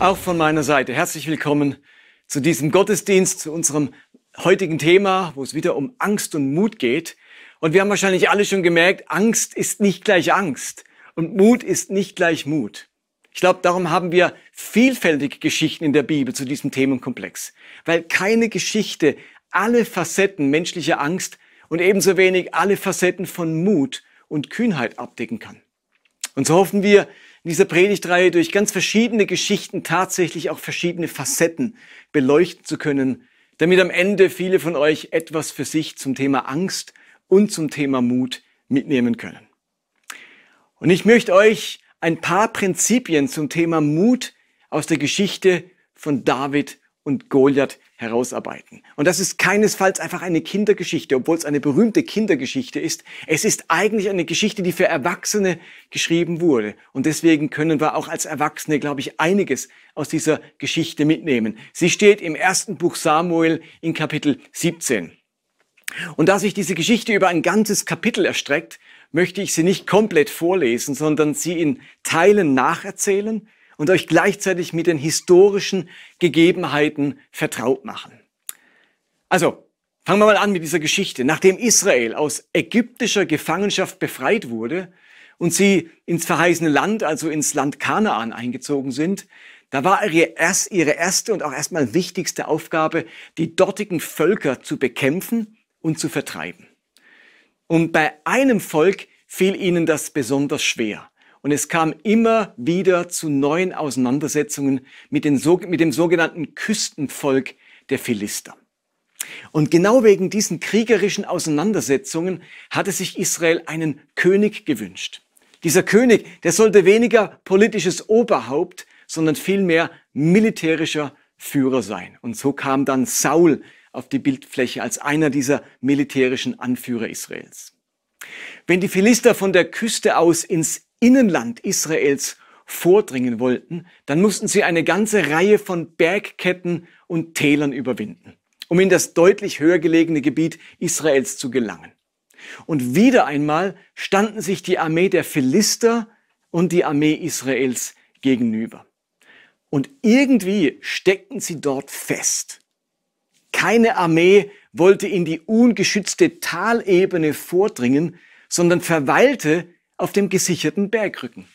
Auch von meiner Seite herzlich willkommen zu diesem Gottesdienst, zu unserem heutigen Thema, wo es wieder um Angst und Mut geht. Und wir haben wahrscheinlich alle schon gemerkt, Angst ist nicht gleich Angst und Mut ist nicht gleich Mut. Ich glaube, darum haben wir vielfältige Geschichten in der Bibel zu diesem Themenkomplex, weil keine Geschichte alle Facetten menschlicher Angst und ebenso wenig alle Facetten von Mut und Kühnheit abdecken kann. Und so hoffen wir in dieser Predigtreihe durch ganz verschiedene Geschichten tatsächlich auch verschiedene Facetten beleuchten zu können, damit am Ende viele von euch etwas für sich zum Thema Angst und zum Thema Mut mitnehmen können. Und ich möchte euch ein paar Prinzipien zum Thema Mut aus der Geschichte von David und Goliath herausarbeiten. Und das ist keinesfalls einfach eine Kindergeschichte, obwohl es eine berühmte Kindergeschichte ist. Es ist eigentlich eine Geschichte, die für Erwachsene geschrieben wurde. Und deswegen können wir auch als Erwachsene, glaube ich, einiges aus dieser Geschichte mitnehmen. Sie steht im ersten Buch Samuel in Kapitel 17. Und da sich diese Geschichte über ein ganzes Kapitel erstreckt, möchte ich sie nicht komplett vorlesen, sondern sie in Teilen nacherzählen und euch gleichzeitig mit den historischen Gegebenheiten vertraut machen. Also, fangen wir mal an mit dieser Geschichte. Nachdem Israel aus ägyptischer Gefangenschaft befreit wurde und sie ins verheißene Land, also ins Land Kanaan eingezogen sind, da war ihre erste und auch erstmal wichtigste Aufgabe, die dortigen Völker zu bekämpfen und zu vertreiben. Und bei einem Volk fiel ihnen das besonders schwer. Und es kam immer wieder zu neuen Auseinandersetzungen mit, den, mit dem sogenannten Küstenvolk der Philister. Und genau wegen diesen kriegerischen Auseinandersetzungen hatte sich Israel einen König gewünscht. Dieser König, der sollte weniger politisches Oberhaupt, sondern vielmehr militärischer Führer sein. Und so kam dann Saul auf die Bildfläche als einer dieser militärischen Anführer Israels. Wenn die Philister von der Küste aus ins Innenland Israels vordringen wollten, dann mussten sie eine ganze Reihe von Bergketten und Tälern überwinden, um in das deutlich höher gelegene Gebiet Israels zu gelangen. Und wieder einmal standen sich die Armee der Philister und die Armee Israels gegenüber. Und irgendwie steckten sie dort fest. Keine Armee wollte in die ungeschützte Talebene vordringen, sondern verweilte auf dem gesicherten Bergrücken.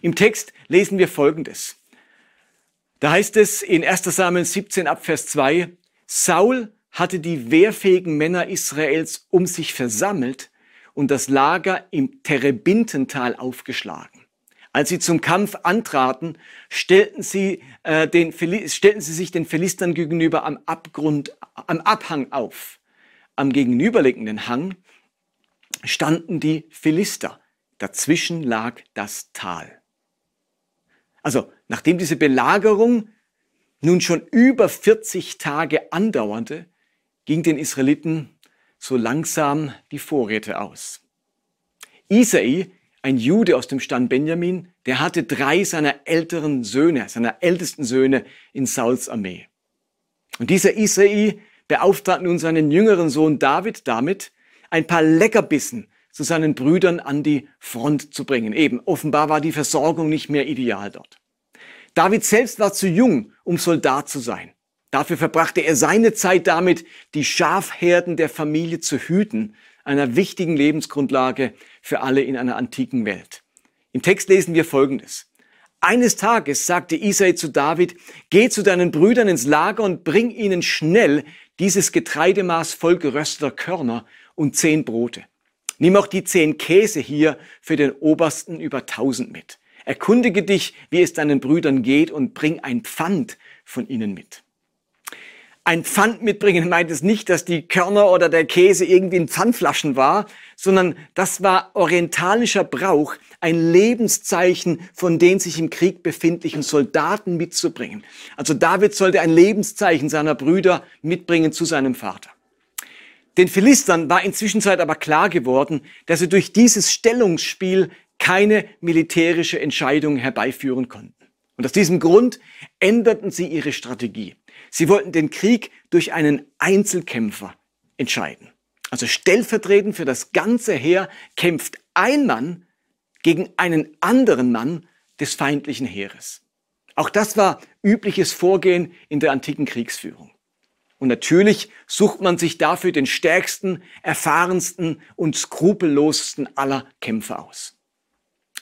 Im Text lesen wir Folgendes. Da heißt es in 1 Samuel 17 ab Vers 2, Saul hatte die wehrfähigen Männer Israels um sich versammelt und das Lager im Terebintental aufgeschlagen. Als sie zum Kampf antraten, stellten sie, äh, den, stellten sie sich den Philistern gegenüber am Abgrund, am Abhang auf. Am gegenüberliegenden Hang standen die Philister. Dazwischen lag das Tal. Also, nachdem diese Belagerung nun schon über 40 Tage andauerte, ging den Israeliten so langsam die Vorräte aus. Isai, ein Jude aus dem Stand Benjamin, der hatte drei seiner älteren Söhne, seiner ältesten Söhne in Sauls Armee. Und dieser Isai beauftragt nun seinen jüngeren Sohn David damit, ein paar Leckerbissen zu seinen Brüdern an die Front zu bringen. Eben, offenbar war die Versorgung nicht mehr ideal dort. David selbst war zu jung, um Soldat zu sein. Dafür verbrachte er seine Zeit damit, die Schafherden der Familie zu hüten, einer wichtigen Lebensgrundlage für alle in einer antiken Welt. Im Text lesen wir Folgendes. Eines Tages sagte Isai zu David, geh zu deinen Brüdern ins Lager und bring ihnen schnell dieses Getreidemaß voll gerösteter Körner und zehn Brote. Nimm auch die zehn Käse hier für den Obersten über tausend mit. Erkundige dich, wie es deinen Brüdern geht und bring ein Pfand von ihnen mit. Ein Pfand mitbringen meint es nicht, dass die Körner oder der Käse irgendwie in Pfandflaschen war, sondern das war orientalischer Brauch, ein Lebenszeichen von den sich im Krieg befindlichen Soldaten mitzubringen. Also David sollte ein Lebenszeichen seiner Brüder mitbringen zu seinem Vater. Den Philistern war inzwischen aber klar geworden, dass sie durch dieses Stellungsspiel keine militärische Entscheidung herbeiführen konnten. Und aus diesem Grund änderten sie ihre Strategie. Sie wollten den Krieg durch einen Einzelkämpfer entscheiden. Also stellvertretend für das ganze Heer kämpft ein Mann gegen einen anderen Mann des feindlichen Heeres. Auch das war übliches Vorgehen in der antiken Kriegsführung. Und natürlich sucht man sich dafür den stärksten, erfahrensten und skrupellosesten aller Kämpfer aus.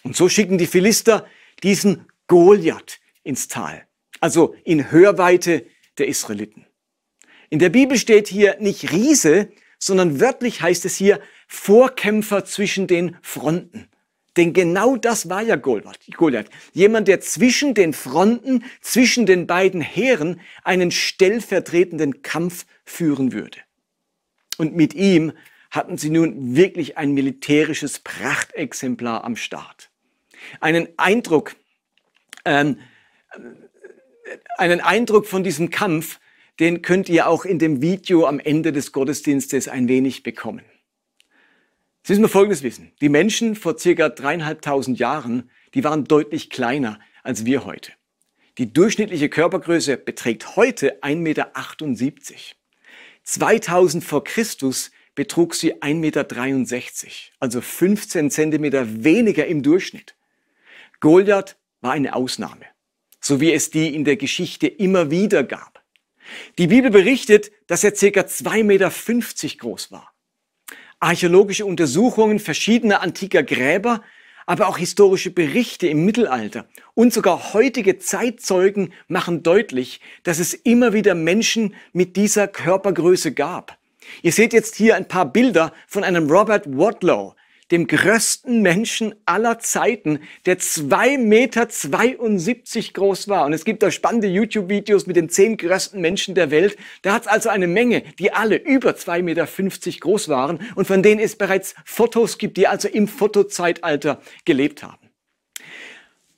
Und so schicken die Philister diesen Goliath ins Tal, also in Hörweite der Israeliten. In der Bibel steht hier nicht Riese, sondern wörtlich heißt es hier Vorkämpfer zwischen den Fronten. Denn genau das war ja Goliath. Jemand, der zwischen den Fronten, zwischen den beiden Heeren einen stellvertretenden Kampf führen würde. Und mit ihm hatten sie nun wirklich ein militärisches Prachtexemplar am Start. Einen Eindruck, ähm, einen Eindruck von diesem Kampf, den könnt ihr auch in dem Video am Ende des Gottesdienstes ein wenig bekommen. Sie müssen Folgendes wissen. Die Menschen vor circa dreieinhalbtausend Jahren, die waren deutlich kleiner als wir heute. Die durchschnittliche Körpergröße beträgt heute 1,78 Meter. 2000 vor Christus betrug sie 1,63 Meter, also 15 Zentimeter weniger im Durchschnitt. Goliath war eine Ausnahme, so wie es die in der Geschichte immer wieder gab. Die Bibel berichtet, dass er circa 2,50 Meter groß war archäologische Untersuchungen verschiedener antiker Gräber, aber auch historische Berichte im Mittelalter und sogar heutige Zeitzeugen machen deutlich, dass es immer wieder Menschen mit dieser Körpergröße gab. Ihr seht jetzt hier ein paar Bilder von einem Robert Wadlow, dem größten Menschen aller Zeiten, der 2,72 Meter groß war. Und es gibt da spannende YouTube-Videos mit den zehn größten Menschen der Welt. Da hat es also eine Menge, die alle über 2,50 Meter groß waren und von denen es bereits Fotos gibt, die also im Fotozeitalter gelebt haben.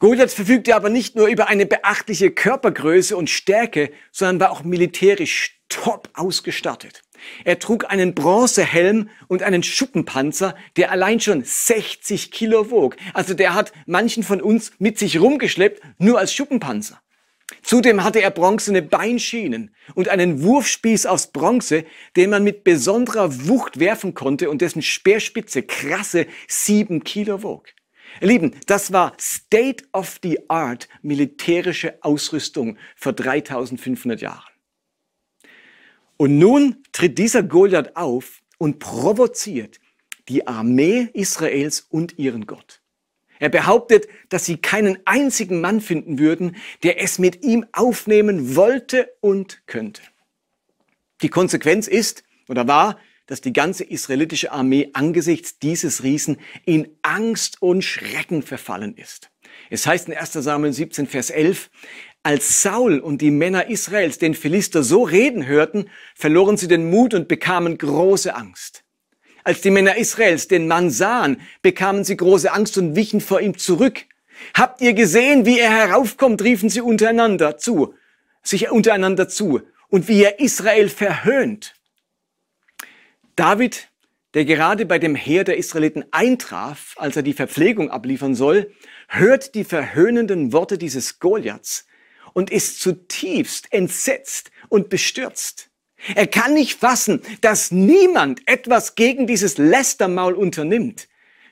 Goliath verfügte aber nicht nur über eine beachtliche Körpergröße und Stärke, sondern war auch militärisch top ausgestattet. Er trug einen Bronzehelm und einen Schuppenpanzer, der allein schon 60 Kilo wog. Also der hat manchen von uns mit sich rumgeschleppt, nur als Schuppenpanzer. Zudem hatte er bronzene Beinschienen und einen Wurfspieß aus Bronze, den man mit besonderer Wucht werfen konnte und dessen Speerspitze krasse sieben Kilo wog. Lieben, das war State of the Art militärische Ausrüstung vor 3500 Jahren. Und nun tritt dieser Goliath auf und provoziert die Armee Israels und ihren Gott. Er behauptet, dass sie keinen einzigen Mann finden würden, der es mit ihm aufnehmen wollte und könnte. Die Konsequenz ist oder war, dass die ganze israelitische Armee angesichts dieses Riesen in Angst und Schrecken verfallen ist. Es heißt in 1 Samuel 17, Vers 11, als Saul und die Männer Israels den Philister so reden hörten, verloren sie den Mut und bekamen große Angst. Als die Männer Israels den Mann sahen, bekamen sie große Angst und wichen vor ihm zurück. Habt ihr gesehen, wie er heraufkommt, riefen sie untereinander zu, sich untereinander zu, und wie er Israel verhöhnt. David, der gerade bei dem Heer der Israeliten eintraf, als er die Verpflegung abliefern soll, hört die verhöhnenden Worte dieses Goliaths und ist zutiefst entsetzt und bestürzt. Er kann nicht fassen, dass niemand etwas gegen dieses Lästermaul unternimmt.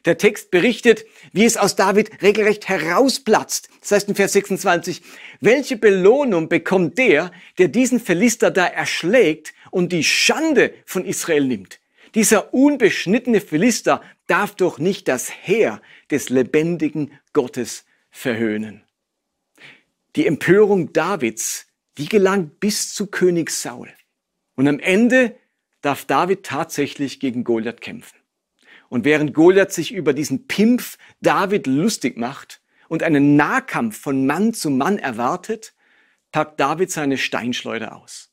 Der Text berichtet, wie es aus David regelrecht herausplatzt. Das heißt in Vers 26, welche Belohnung bekommt der, der diesen Philister da erschlägt und die Schande von Israel nimmt? Dieser unbeschnittene Philister darf doch nicht das Heer des lebendigen Gottes verhöhnen. Die Empörung Davids, die gelangt bis zu König Saul. Und am Ende darf David tatsächlich gegen Goliath kämpfen. Und während Goliath sich über diesen Pimpf David lustig macht und einen Nahkampf von Mann zu Mann erwartet, packt David seine Steinschleuder aus.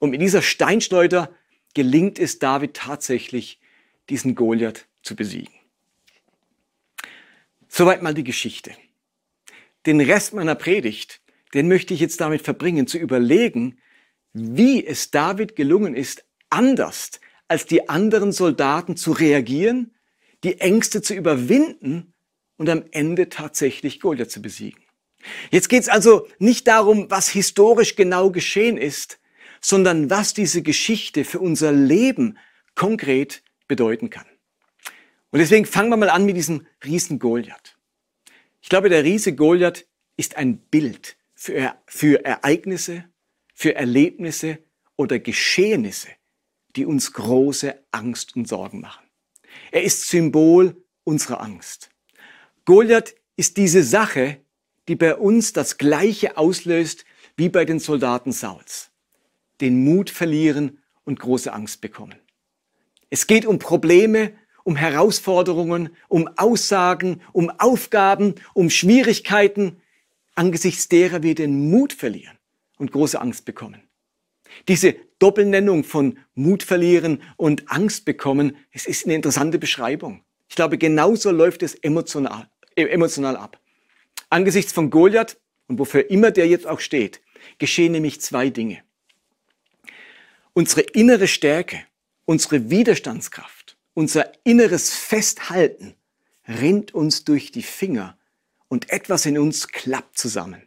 Und mit dieser Steinschleuder gelingt es David tatsächlich, diesen Goliath zu besiegen. Soweit mal die Geschichte den Rest meiner Predigt, den möchte ich jetzt damit verbringen, zu überlegen, wie es David gelungen ist, anders als die anderen Soldaten zu reagieren, die Ängste zu überwinden und am Ende tatsächlich Goliath zu besiegen. Jetzt geht es also nicht darum, was historisch genau geschehen ist, sondern was diese Geschichte für unser Leben konkret bedeuten kann. Und deswegen fangen wir mal an mit diesem Riesen Goliath. Ich glaube, der Riese Goliath ist ein Bild für, für Ereignisse, für Erlebnisse oder Geschehnisse, die uns große Angst und Sorgen machen. Er ist Symbol unserer Angst. Goliath ist diese Sache, die bei uns das Gleiche auslöst wie bei den Soldaten Sauls. Den Mut verlieren und große Angst bekommen. Es geht um Probleme, um Herausforderungen, um Aussagen, um Aufgaben, um Schwierigkeiten, angesichts derer wir den Mut verlieren und große Angst bekommen. Diese Doppelnennung von Mut verlieren und Angst bekommen, es ist eine interessante Beschreibung. Ich glaube, genauso läuft es emotional, äh, emotional ab. Angesichts von Goliath und wofür immer der jetzt auch steht, geschehen nämlich zwei Dinge. Unsere innere Stärke, unsere Widerstandskraft, unser inneres Festhalten rinnt uns durch die Finger und etwas in uns klappt zusammen.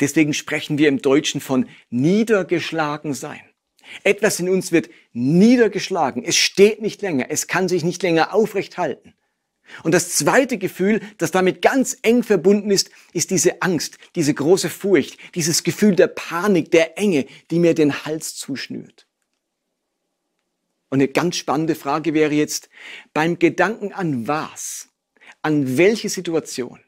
Deswegen sprechen wir im Deutschen von niedergeschlagen sein. Etwas in uns wird niedergeschlagen. Es steht nicht länger. Es kann sich nicht länger aufrecht halten. Und das zweite Gefühl, das damit ganz eng verbunden ist, ist diese Angst, diese große Furcht, dieses Gefühl der Panik, der Enge, die mir den Hals zuschnürt. Und eine ganz spannende Frage wäre jetzt, beim Gedanken an was, an welche Situation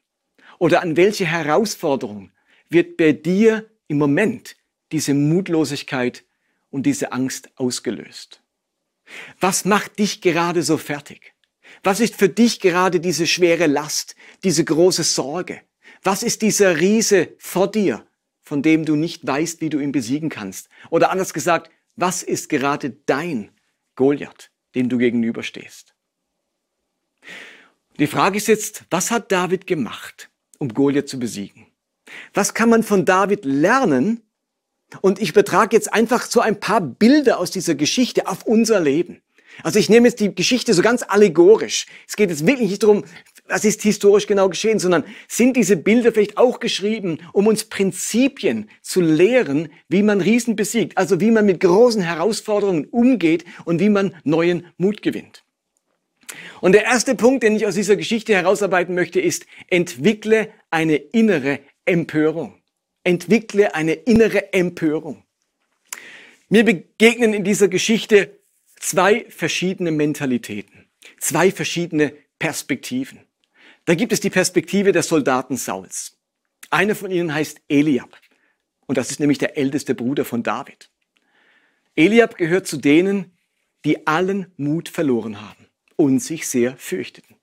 oder an welche Herausforderung wird bei dir im Moment diese Mutlosigkeit und diese Angst ausgelöst? Was macht dich gerade so fertig? Was ist für dich gerade diese schwere Last, diese große Sorge? Was ist dieser Riese vor dir, von dem du nicht weißt, wie du ihn besiegen kannst? Oder anders gesagt, was ist gerade dein Goliath, dem du gegenüberstehst? Die Frage ist jetzt, was hat David gemacht, um Goliath zu besiegen? Was kann man von David lernen? Und ich betrage jetzt einfach so ein paar Bilder aus dieser Geschichte auf unser Leben. Also ich nehme jetzt die Geschichte so ganz allegorisch. Es geht jetzt wirklich nicht darum, was ist historisch genau geschehen, sondern sind diese Bilder vielleicht auch geschrieben, um uns Prinzipien zu lehren, wie man Riesen besiegt, also wie man mit großen Herausforderungen umgeht und wie man neuen Mut gewinnt. Und der erste Punkt, den ich aus dieser Geschichte herausarbeiten möchte, ist, entwickle eine innere Empörung. Entwickle eine innere Empörung. Mir begegnen in dieser Geschichte zwei verschiedene Mentalitäten, zwei verschiedene Perspektiven. Da gibt es die Perspektive der Soldaten Sauls. Einer von ihnen heißt Eliab. Und das ist nämlich der älteste Bruder von David. Eliab gehört zu denen, die allen Mut verloren haben und sich sehr fürchteten.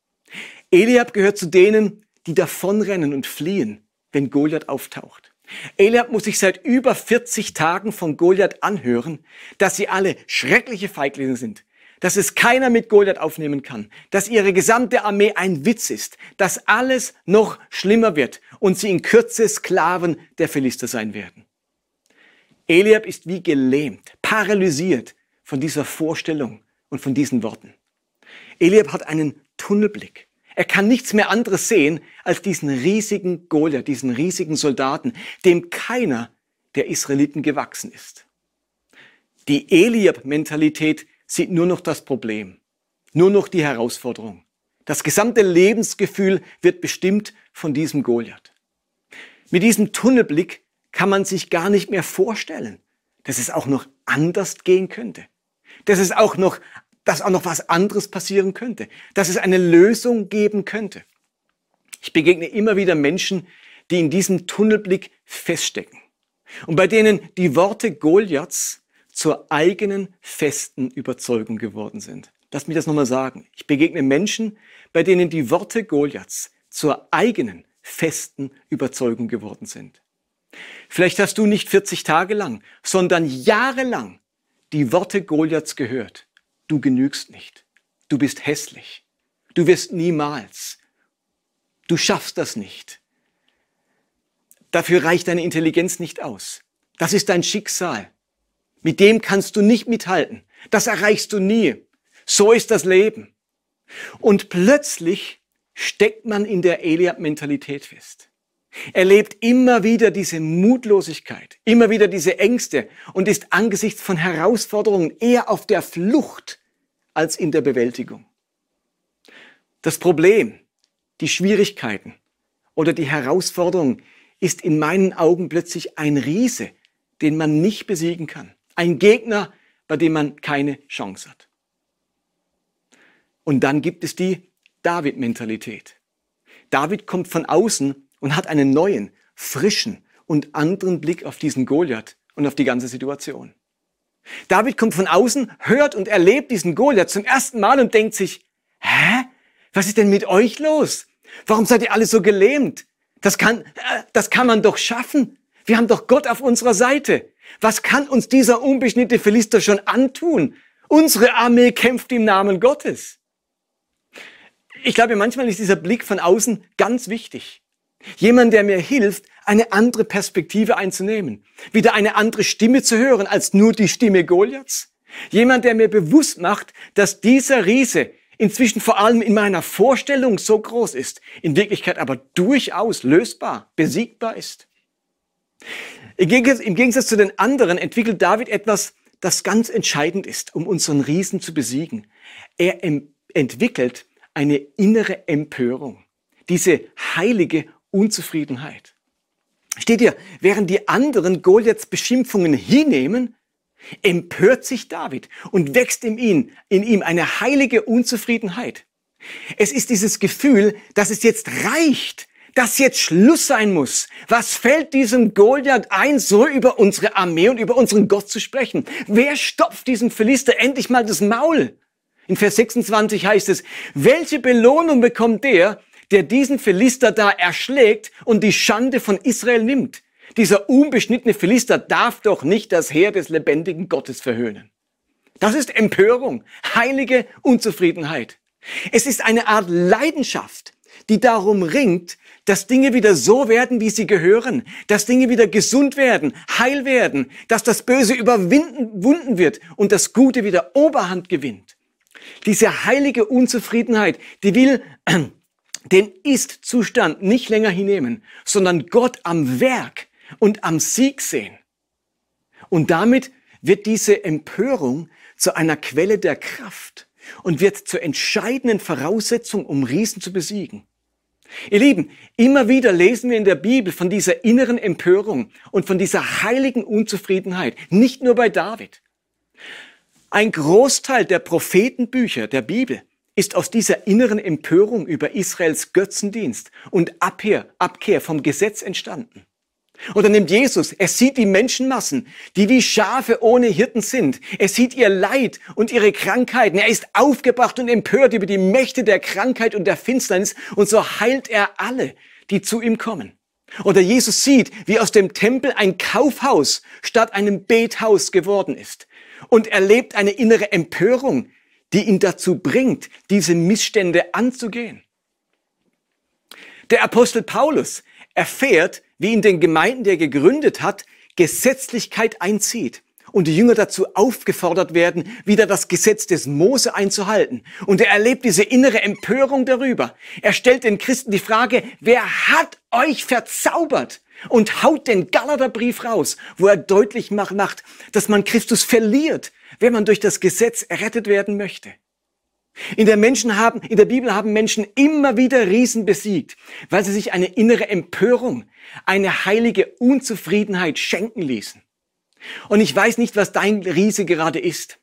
Eliab gehört zu denen, die davonrennen und fliehen, wenn Goliath auftaucht. Eliab muss sich seit über 40 Tagen von Goliath anhören, dass sie alle schreckliche Feiglinge sind, dass es keiner mit Goliath aufnehmen kann, dass ihre gesamte Armee ein Witz ist, dass alles noch schlimmer wird und sie in Kürze Sklaven der Philister sein werden. Eliab ist wie gelähmt, paralysiert von dieser Vorstellung und von diesen Worten. Eliab hat einen Tunnelblick. Er kann nichts mehr anderes sehen als diesen riesigen Goliath, diesen riesigen Soldaten, dem keiner der Israeliten gewachsen ist. Die Eliab-Mentalität sieht nur noch das Problem, nur noch die Herausforderung. Das gesamte Lebensgefühl wird bestimmt von diesem Goliath. Mit diesem Tunnelblick kann man sich gar nicht mehr vorstellen, dass es auch noch anders gehen könnte. Dass es auch noch dass auch noch was anderes passieren könnte, dass es eine Lösung geben könnte. Ich begegne immer wieder Menschen, die in diesem Tunnelblick feststecken und bei denen die Worte Goliaths zur eigenen festen Überzeugung geworden sind. Lass mich das nochmal sagen. Ich begegne Menschen, bei denen die Worte Goliaths zur eigenen festen Überzeugung geworden sind. Vielleicht hast du nicht 40 Tage lang, sondern jahrelang die Worte Goliaths gehört du genügst nicht. Du bist hässlich. Du wirst niemals. Du schaffst das nicht. Dafür reicht deine Intelligenz nicht aus. Das ist dein Schicksal. Mit dem kannst du nicht mithalten. Das erreichst du nie. So ist das Leben. Und plötzlich steckt man in der Eliab-Mentalität fest. Er lebt immer wieder diese Mutlosigkeit, immer wieder diese Ängste und ist angesichts von Herausforderungen eher auf der Flucht als in der Bewältigung. Das Problem, die Schwierigkeiten oder die Herausforderungen, ist in meinen Augen plötzlich ein Riese, den man nicht besiegen kann. Ein Gegner, bei dem man keine Chance hat. Und dann gibt es die David-Mentalität. David kommt von außen und hat einen neuen, frischen und anderen Blick auf diesen Goliath und auf die ganze Situation. David kommt von außen, hört und erlebt diesen Goliath zum ersten Mal und denkt sich, hä? Was ist denn mit euch los? Warum seid ihr alle so gelähmt? Das kann, äh, das kann man doch schaffen. Wir haben doch Gott auf unserer Seite. Was kann uns dieser unbeschnittene Philister schon antun? Unsere Armee kämpft im Namen Gottes. Ich glaube, manchmal ist dieser Blick von außen ganz wichtig. Jemand, der mir hilft, eine andere Perspektive einzunehmen. Wieder eine andere Stimme zu hören als nur die Stimme Goliaths. Jemand, der mir bewusst macht, dass dieser Riese inzwischen vor allem in meiner Vorstellung so groß ist, in Wirklichkeit aber durchaus lösbar, besiegbar ist. Im Gegensatz zu den anderen entwickelt David etwas, das ganz entscheidend ist, um unseren Riesen zu besiegen. Er entwickelt eine innere Empörung, diese heilige Unzufriedenheit. Steht ihr, während die anderen Goliaths Beschimpfungen hinnehmen, empört sich David und wächst in ihm, in ihm eine heilige Unzufriedenheit. Es ist dieses Gefühl, dass es jetzt reicht, dass jetzt Schluss sein muss. Was fällt diesem Goliath ein, so über unsere Armee und über unseren Gott zu sprechen? Wer stopft diesem Philister endlich mal das Maul? In Vers 26 heißt es, welche Belohnung bekommt der, der diesen Philister da erschlägt und die Schande von Israel nimmt. Dieser unbeschnittene Philister darf doch nicht das Heer des lebendigen Gottes verhöhnen. Das ist Empörung, heilige Unzufriedenheit. Es ist eine Art Leidenschaft, die darum ringt, dass Dinge wieder so werden, wie sie gehören, dass Dinge wieder gesund werden, heil werden, dass das Böse überwunden wird und das Gute wieder Oberhand gewinnt. Diese heilige Unzufriedenheit, die will den Ist-Zustand nicht länger hinnehmen, sondern Gott am Werk und am Sieg sehen. Und damit wird diese Empörung zu einer Quelle der Kraft und wird zur entscheidenden Voraussetzung, um Riesen zu besiegen. Ihr Lieben, immer wieder lesen wir in der Bibel von dieser inneren Empörung und von dieser heiligen Unzufriedenheit, nicht nur bei David. Ein Großteil der Prophetenbücher der Bibel ist aus dieser inneren Empörung über Israels Götzendienst und Abkehr, vom Gesetz entstanden. Oder nimmt Jesus, er sieht die Menschenmassen, die wie Schafe ohne Hirten sind. Er sieht ihr Leid und ihre Krankheiten. Er ist aufgebracht und empört über die Mächte der Krankheit und der Finsternis und so heilt er alle, die zu ihm kommen. Oder Jesus sieht, wie aus dem Tempel ein Kaufhaus statt einem Bethaus geworden ist und erlebt eine innere Empörung, die ihn dazu bringt, diese Missstände anzugehen. Der Apostel Paulus erfährt, wie in den Gemeinden, die er gegründet hat, Gesetzlichkeit einzieht und die Jünger dazu aufgefordert werden, wieder das Gesetz des Mose einzuhalten. Und er erlebt diese innere Empörung darüber. Er stellt den Christen die Frage, wer hat euch verzaubert? Und haut den Galaterbrief raus, wo er deutlich macht, dass man Christus verliert, wenn man durch das Gesetz errettet werden möchte. In der Menschen haben, in der Bibel haben Menschen immer wieder Riesen besiegt, weil sie sich eine innere Empörung, eine heilige Unzufriedenheit schenken ließen. Und ich weiß nicht, was dein Riese gerade ist,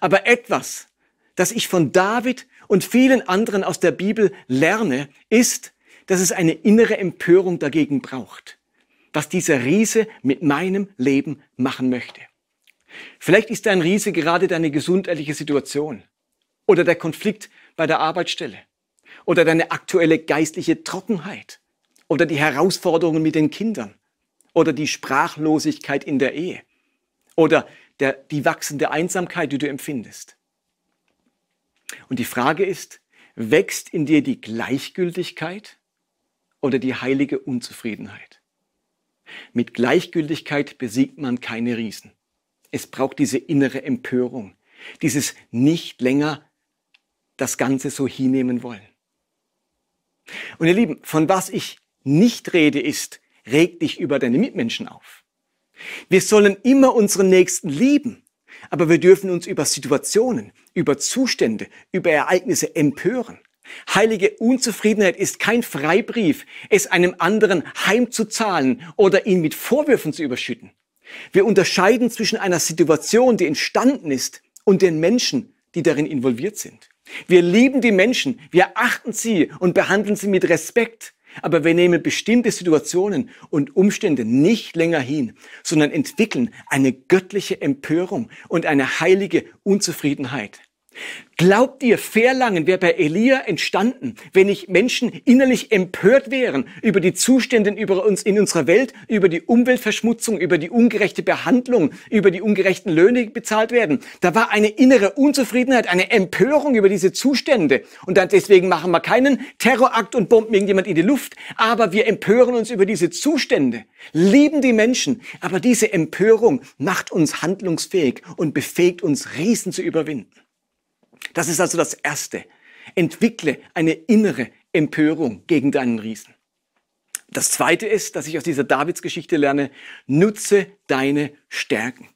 aber etwas, das ich von David und vielen anderen aus der Bibel lerne, ist, dass es eine innere Empörung dagegen braucht, was dieser Riese mit meinem Leben machen möchte. Vielleicht ist dein Riese gerade deine gesundheitliche Situation oder der Konflikt bei der Arbeitsstelle oder deine aktuelle geistliche Trockenheit oder die Herausforderungen mit den Kindern oder die Sprachlosigkeit in der Ehe oder der, die wachsende Einsamkeit, die du empfindest. Und die Frage ist, wächst in dir die Gleichgültigkeit oder die heilige Unzufriedenheit? Mit Gleichgültigkeit besiegt man keine Riesen. Es braucht diese innere Empörung, dieses nicht länger das Ganze so hinnehmen wollen. Und ihr Lieben, von was ich nicht rede ist, reg dich über deine Mitmenschen auf. Wir sollen immer unseren Nächsten lieben, aber wir dürfen uns über Situationen, über Zustände, über Ereignisse empören. Heilige Unzufriedenheit ist kein Freibrief, es einem anderen heimzuzahlen oder ihn mit Vorwürfen zu überschütten. Wir unterscheiden zwischen einer Situation, die entstanden ist, und den Menschen, die darin involviert sind. Wir lieben die Menschen, wir achten sie und behandeln sie mit Respekt. Aber wir nehmen bestimmte Situationen und Umstände nicht länger hin, sondern entwickeln eine göttliche Empörung und eine heilige Unzufriedenheit. Glaubt ihr, Verlangen wäre bei Elia entstanden, wenn nicht Menschen innerlich empört wären über die Zustände über uns in unserer Welt, über die Umweltverschmutzung, über die ungerechte Behandlung, über die ungerechten Löhne die bezahlt werden? Da war eine innere Unzufriedenheit, eine Empörung über diese Zustände. Und dann deswegen machen wir keinen Terrorakt und bomben irgendjemand in die Luft. Aber wir empören uns über diese Zustände, lieben die Menschen. Aber diese Empörung macht uns handlungsfähig und befähigt uns, Riesen zu überwinden. Das ist also das Erste. Entwickle eine innere Empörung gegen deinen Riesen. Das Zweite ist, dass ich aus dieser Davids-Geschichte lerne, nutze deine Stärken.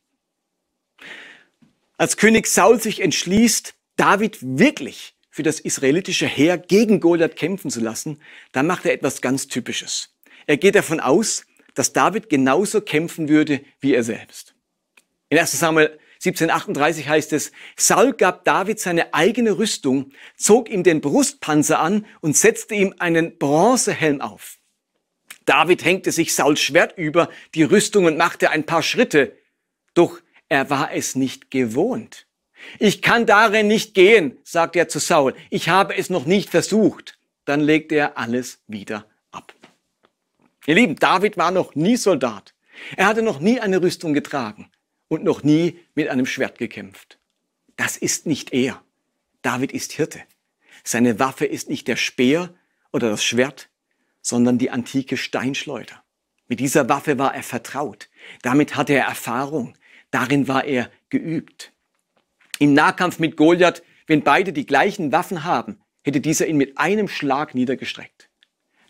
Als König Saul sich entschließt, David wirklich für das israelitische Heer gegen Goliath kämpfen zu lassen, dann macht er etwas ganz Typisches. Er geht davon aus, dass David genauso kämpfen würde wie er selbst. In 1 Samuel 1738 heißt es, Saul gab David seine eigene Rüstung, zog ihm den Brustpanzer an und setzte ihm einen Bronzehelm auf. David hängte sich Sauls Schwert über die Rüstung und machte ein paar Schritte. Doch er war es nicht gewohnt. Ich kann darin nicht gehen, sagte er zu Saul. Ich habe es noch nicht versucht. Dann legte er alles wieder ab. Ihr Lieben, David war noch nie Soldat. Er hatte noch nie eine Rüstung getragen und noch nie mit einem Schwert gekämpft. Das ist nicht er. David ist Hirte. Seine Waffe ist nicht der Speer oder das Schwert, sondern die antike Steinschleuder. Mit dieser Waffe war er vertraut. Damit hatte er Erfahrung. Darin war er geübt. Im Nahkampf mit Goliath, wenn beide die gleichen Waffen haben, hätte dieser ihn mit einem Schlag niedergestreckt.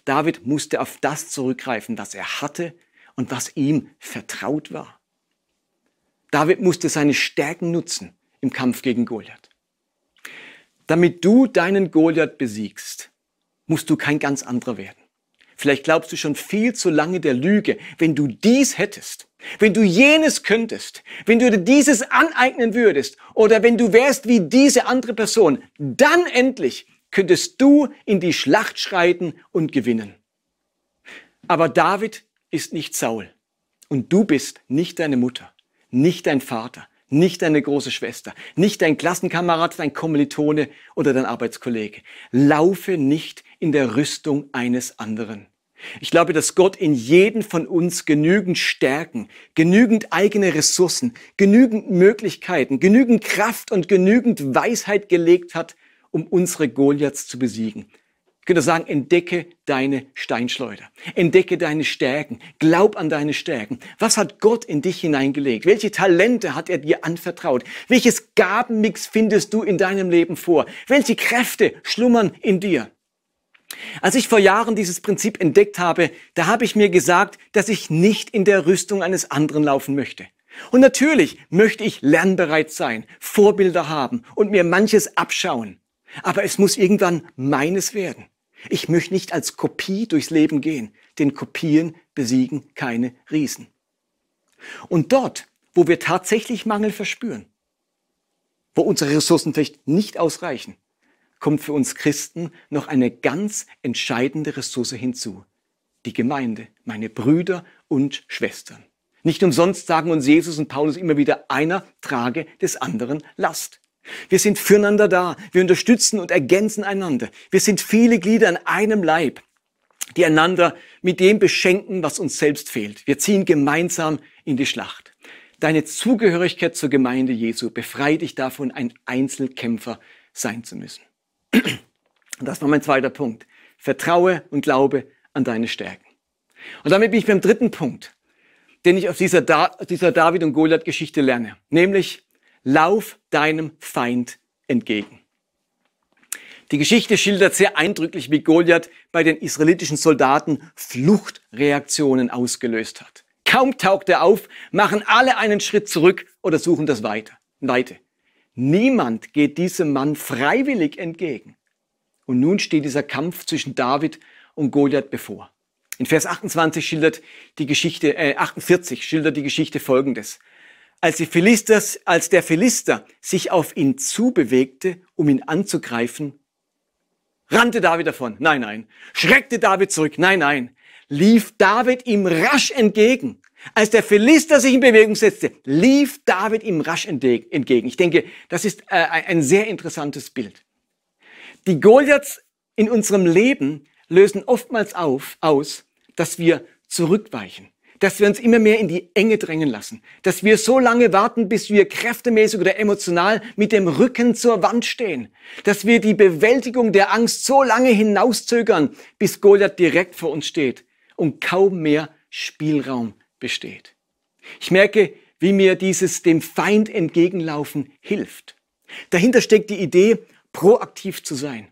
David musste auf das zurückgreifen, was er hatte und was ihm vertraut war. David musste seine Stärken nutzen im Kampf gegen Goliath. Damit du deinen Goliath besiegst, musst du kein ganz anderer werden. Vielleicht glaubst du schon viel zu lange der Lüge, wenn du dies hättest, wenn du jenes könntest, wenn du dir dieses aneignen würdest oder wenn du wärst wie diese andere Person, dann endlich könntest du in die Schlacht schreiten und gewinnen. Aber David ist nicht Saul und du bist nicht deine Mutter nicht dein Vater, nicht deine große Schwester, nicht dein Klassenkamerad, dein Kommilitone oder dein Arbeitskollege. Laufe nicht in der Rüstung eines anderen. Ich glaube, dass Gott in jeden von uns genügend Stärken, genügend eigene Ressourcen, genügend Möglichkeiten, genügend Kraft und genügend Weisheit gelegt hat, um unsere Goliaths zu besiegen. Könnte sagen, entdecke deine Steinschleuder. Entdecke deine Stärken. Glaub an deine Stärken. Was hat Gott in dich hineingelegt? Welche Talente hat er dir anvertraut? Welches Gabenmix findest du in deinem Leben vor? Welche Kräfte schlummern in dir? Als ich vor Jahren dieses Prinzip entdeckt habe, da habe ich mir gesagt, dass ich nicht in der Rüstung eines anderen laufen möchte. Und natürlich möchte ich lernbereit sein, Vorbilder haben und mir manches abschauen. Aber es muss irgendwann meines werden. Ich möchte nicht als Kopie durchs Leben gehen, denn Kopien besiegen keine Riesen. Und dort, wo wir tatsächlich Mangel verspüren, wo unsere Ressourcen vielleicht nicht ausreichen, kommt für uns Christen noch eine ganz entscheidende Ressource hinzu. Die Gemeinde, meine Brüder und Schwestern. Nicht umsonst sagen uns Jesus und Paulus immer wieder, einer trage des anderen Last. Wir sind füreinander da. Wir unterstützen und ergänzen einander. Wir sind viele Glieder an einem Leib, die einander mit dem beschenken, was uns selbst fehlt. Wir ziehen gemeinsam in die Schlacht. Deine Zugehörigkeit zur Gemeinde Jesu befreit dich davon, ein Einzelkämpfer sein zu müssen. Und das war mein zweiter Punkt. Vertraue und glaube an deine Stärken. Und damit bin ich beim dritten Punkt, den ich aus dieser, da dieser David- und Goliath-Geschichte lerne. Nämlich, lauf deinem Feind entgegen. Die Geschichte schildert sehr eindrücklich, wie Goliath bei den israelitischen Soldaten Fluchtreaktionen ausgelöst hat. Kaum taucht er auf, machen alle einen Schritt zurück oder suchen das Weite. Weite. Niemand geht diesem Mann freiwillig entgegen. Und nun steht dieser Kampf zwischen David und Goliath bevor. In Vers 28 schildert die Geschichte, äh, 48 schildert die Geschichte folgendes. Als, als der Philister sich auf ihn zubewegte, um ihn anzugreifen, rannte David davon. Nein, nein. Schreckte David zurück. Nein, nein. Lief David ihm rasch entgegen. Als der Philister sich in Bewegung setzte, lief David ihm rasch entgegen. Ich denke, das ist äh, ein sehr interessantes Bild. Die Goliaths in unserem Leben lösen oftmals auf, aus, dass wir zurückweichen, dass wir uns immer mehr in die Enge drängen lassen, dass wir so lange warten, bis wir kräftemäßig oder emotional mit dem Rücken zur Wand stehen, dass wir die Bewältigung der Angst so lange hinauszögern, bis Goliath direkt vor uns steht und kaum mehr Spielraum besteht. Ich merke, wie mir dieses dem Feind entgegenlaufen hilft. Dahinter steckt die Idee, proaktiv zu sein.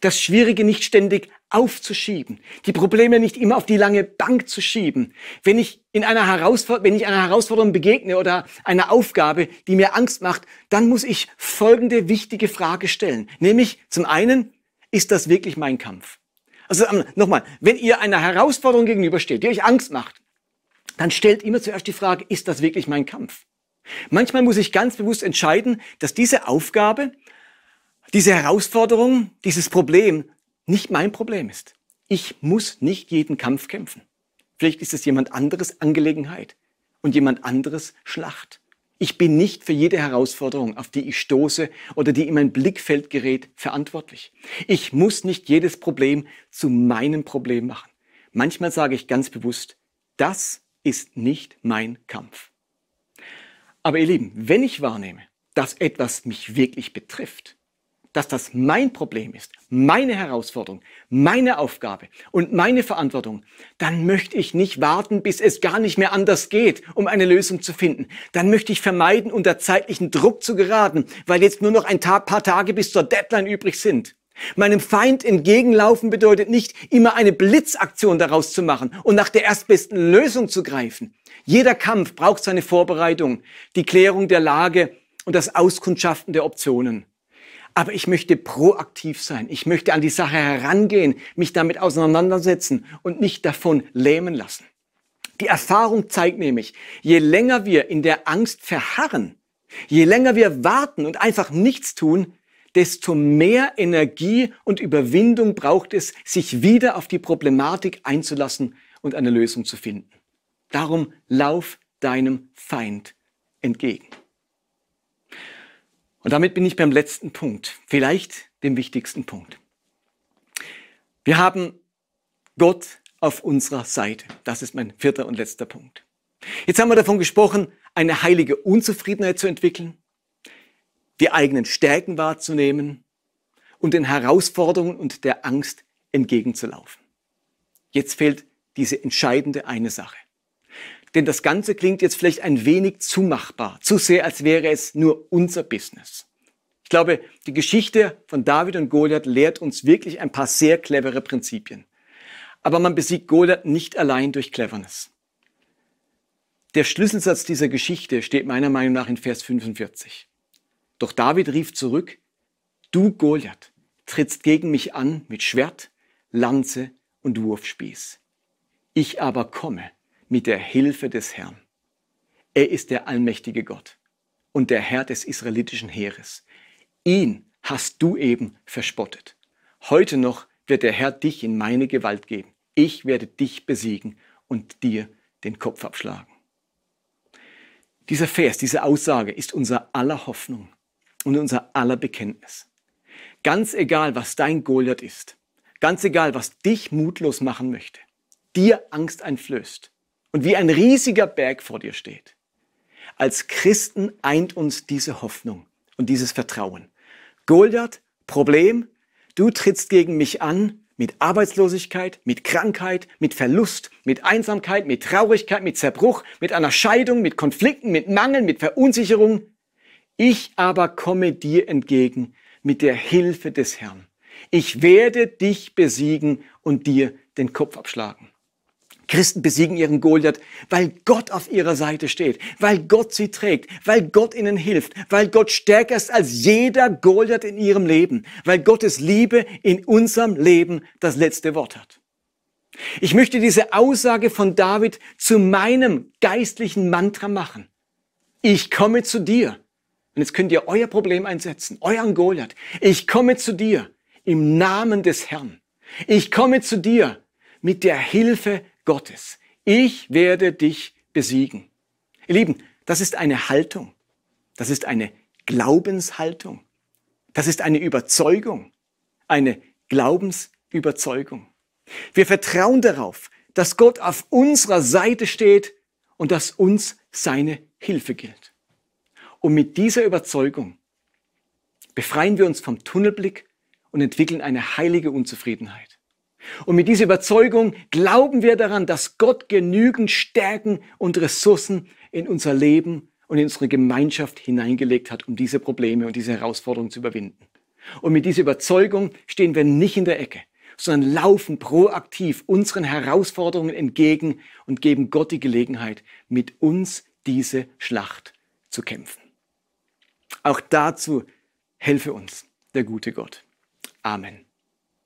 Das Schwierige nicht ständig aufzuschieben, die Probleme nicht immer auf die lange Bank zu schieben. Wenn ich in einer Herausforderung, wenn ich einer Herausforderung begegne oder einer Aufgabe, die mir Angst macht, dann muss ich folgende wichtige Frage stellen. Nämlich zum einen, ist das wirklich mein Kampf? Also ähm, nochmal, wenn ihr einer Herausforderung gegenübersteht, die euch Angst macht, dann stellt immer zuerst die Frage, ist das wirklich mein Kampf? Manchmal muss ich ganz bewusst entscheiden, dass diese Aufgabe, diese Herausforderung, dieses Problem nicht mein Problem ist. Ich muss nicht jeden Kampf kämpfen. Vielleicht ist es jemand anderes Angelegenheit und jemand anderes Schlacht. Ich bin nicht für jede Herausforderung, auf die ich stoße oder die in mein Blickfeld gerät, verantwortlich. Ich muss nicht jedes Problem zu meinem Problem machen. Manchmal sage ich ganz bewusst, das ist nicht mein Kampf. Aber ihr Lieben, wenn ich wahrnehme, dass etwas mich wirklich betrifft, dass das mein Problem ist, meine Herausforderung, meine Aufgabe und meine Verantwortung, dann möchte ich nicht warten, bis es gar nicht mehr anders geht, um eine Lösung zu finden. Dann möchte ich vermeiden, unter zeitlichen Druck zu geraten, weil jetzt nur noch ein paar Tage bis zur Deadline übrig sind. Meinem Feind entgegenlaufen bedeutet nicht, immer eine Blitzaktion daraus zu machen und nach der erstbesten Lösung zu greifen. Jeder Kampf braucht seine Vorbereitung, die Klärung der Lage und das Auskundschaften der Optionen. Aber ich möchte proaktiv sein. Ich möchte an die Sache herangehen, mich damit auseinandersetzen und nicht davon lähmen lassen. Die Erfahrung zeigt nämlich, je länger wir in der Angst verharren, je länger wir warten und einfach nichts tun, desto mehr Energie und Überwindung braucht es, sich wieder auf die Problematik einzulassen und eine Lösung zu finden. Darum lauf deinem Feind entgegen. Und damit bin ich beim letzten Punkt, vielleicht dem wichtigsten Punkt. Wir haben Gott auf unserer Seite. Das ist mein vierter und letzter Punkt. Jetzt haben wir davon gesprochen, eine heilige Unzufriedenheit zu entwickeln, die eigenen Stärken wahrzunehmen und den Herausforderungen und der Angst entgegenzulaufen. Jetzt fehlt diese entscheidende eine Sache. Denn das Ganze klingt jetzt vielleicht ein wenig zu machbar, zu sehr, als wäre es nur unser Business. Ich glaube, die Geschichte von David und Goliath lehrt uns wirklich ein paar sehr clevere Prinzipien. Aber man besiegt Goliath nicht allein durch Cleverness. Der Schlüsselsatz dieser Geschichte steht meiner Meinung nach in Vers 45. Doch David rief zurück, du Goliath, trittst gegen mich an mit Schwert, Lanze und Wurfspieß. Ich aber komme mit der Hilfe des Herrn. Er ist der allmächtige Gott und der Herr des israelitischen Heeres. Ihn hast du eben verspottet. Heute noch wird der Herr dich in meine Gewalt geben. Ich werde dich besiegen und dir den Kopf abschlagen. Dieser Vers, diese Aussage ist unser aller Hoffnung und unser aller Bekenntnis. Ganz egal, was dein Goliath ist, ganz egal, was dich mutlos machen möchte, dir Angst einflößt und wie ein riesiger Berg vor dir steht. Als Christen eint uns diese Hoffnung und dieses Vertrauen. Goliath, Problem, du trittst gegen mich an mit Arbeitslosigkeit, mit Krankheit, mit Verlust, mit Einsamkeit, mit Traurigkeit, mit Zerbruch, mit einer Scheidung, mit Konflikten, mit Mangel, mit Verunsicherung. Ich aber komme dir entgegen mit der Hilfe des Herrn. Ich werde dich besiegen und dir den Kopf abschlagen. Christen besiegen ihren Goliath, weil Gott auf ihrer Seite steht, weil Gott sie trägt, weil Gott ihnen hilft, weil Gott stärker ist als jeder Goliath in ihrem Leben, weil Gottes Liebe in unserem Leben das letzte Wort hat. Ich möchte diese Aussage von David zu meinem geistlichen Mantra machen. Ich komme zu dir. Und jetzt könnt ihr euer Problem einsetzen, euren Goliath. Ich komme zu dir im Namen des Herrn. Ich komme zu dir mit der Hilfe Gottes. Ich werde dich besiegen. Ihr Lieben, das ist eine Haltung. Das ist eine Glaubenshaltung. Das ist eine Überzeugung. Eine Glaubensüberzeugung. Wir vertrauen darauf, dass Gott auf unserer Seite steht und dass uns seine Hilfe gilt. Und mit dieser Überzeugung befreien wir uns vom Tunnelblick und entwickeln eine heilige Unzufriedenheit. Und mit dieser Überzeugung glauben wir daran, dass Gott genügend Stärken und Ressourcen in unser Leben und in unsere Gemeinschaft hineingelegt hat, um diese Probleme und diese Herausforderungen zu überwinden. Und mit dieser Überzeugung stehen wir nicht in der Ecke, sondern laufen proaktiv unseren Herausforderungen entgegen und geben Gott die Gelegenheit, mit uns diese Schlacht zu kämpfen. Auch dazu helfe uns der gute Gott. Amen.